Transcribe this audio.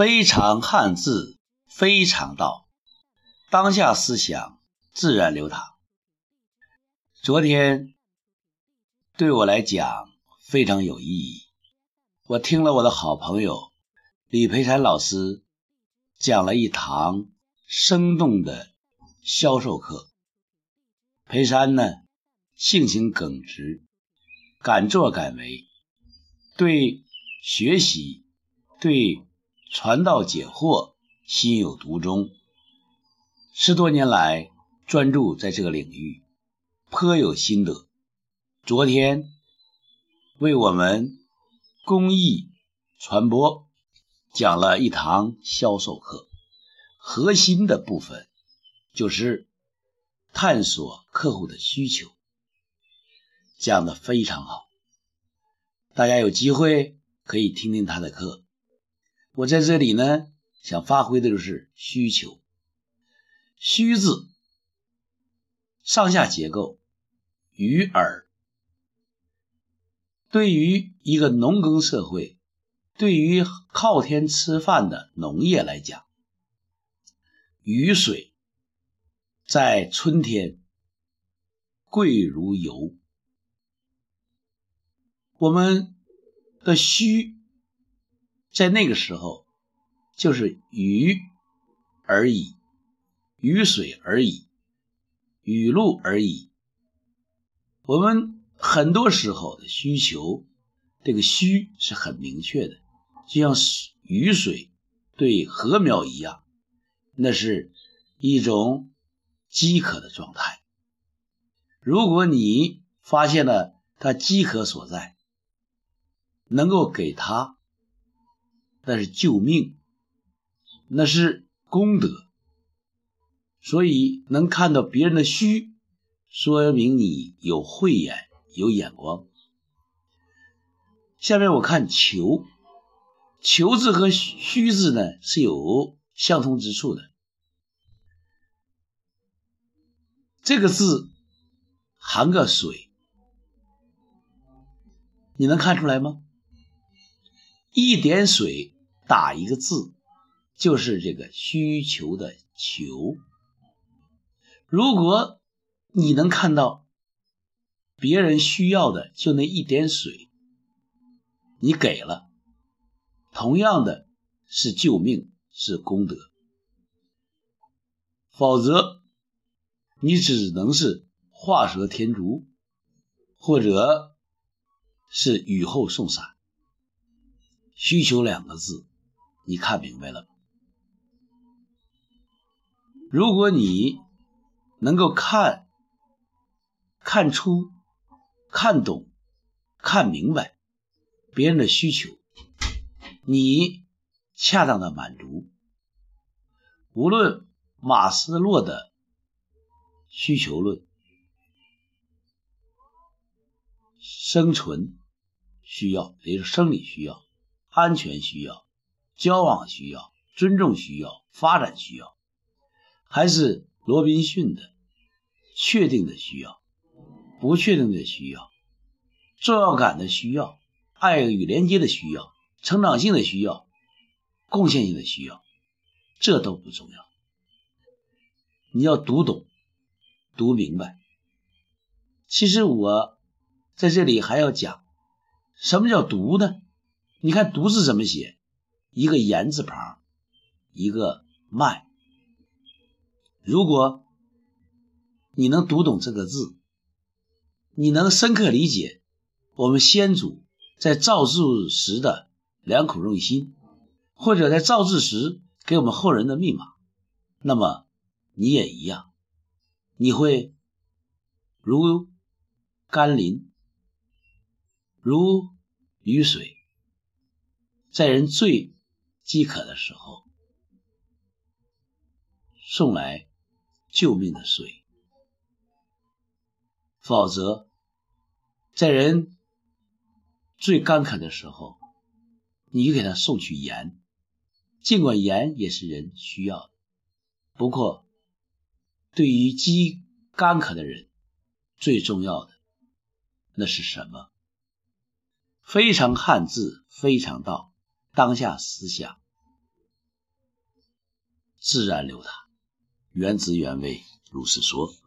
非常汉字，非常道，当下思想自然流淌。昨天对我来讲非常有意义。我听了我的好朋友李培山老师讲了一堂生动的销售课。培山呢，性情耿直，敢作敢为，对学习，对。传道解惑，心有独钟。十多年来专注在这个领域，颇有心得。昨天为我们公益传播讲了一堂销售课，核心的部分就是探索客户的需求，讲的非常好。大家有机会可以听听他的课。我在这里呢，想发挥的就是需求。虚字上下结构，鱼饵。对于一个农耕社会，对于靠天吃饭的农业来讲，雨水在春天贵如油。我们的虚。在那个时候，就是雨而已，雨水而已，雨露而已。我们很多时候的需求，这个需是很明确的，就像雨水对禾苗一样，那是一种饥渴的状态。如果你发现了它饥渴所在，能够给它。那是救命，那是功德，所以能看到别人的虚，说明你有慧眼，有眼光。下面我看“求”，“求”字和“虚”字呢是有相通之处的。这个字含个水，你能看出来吗？一点水打一个字，就是这个需求的“求”。如果你能看到别人需要的就那一点水，你给了，同样的是救命，是功德。否则，你只能是画蛇添足，或者是雨后送伞。需求两个字，你看明白了？如果你能够看、看出、看懂、看明白别人的需求，你恰当的满足。无论马斯洛的需求论，生存需要，也就是生理需要。安全需要，交往需要，尊重需要，发展需要，还是罗宾逊的确定的需要，不确定的需要，重要感的需要，爱与连接的需要，成长性的需要，贡献性的需要，这都不重要。你要读懂，读明白。其实我在这里还要讲，什么叫读呢？你看“读”字怎么写？一个言字旁，一个卖。如果你能读懂这个字，你能深刻理解我们先祖在造字时的良苦用心，或者在造字时给我们后人的密码，那么你也一样，你会如甘霖，如雨水。在人最饥渴的时候，送来救命的水；否则，在人最干渴的时候，你给他送去盐。尽管盐也是人需要的，不过，对于饥干渴的人，最重要的那是什么？非常汉字，非常道。当下思想自然流淌原汁原味如是说。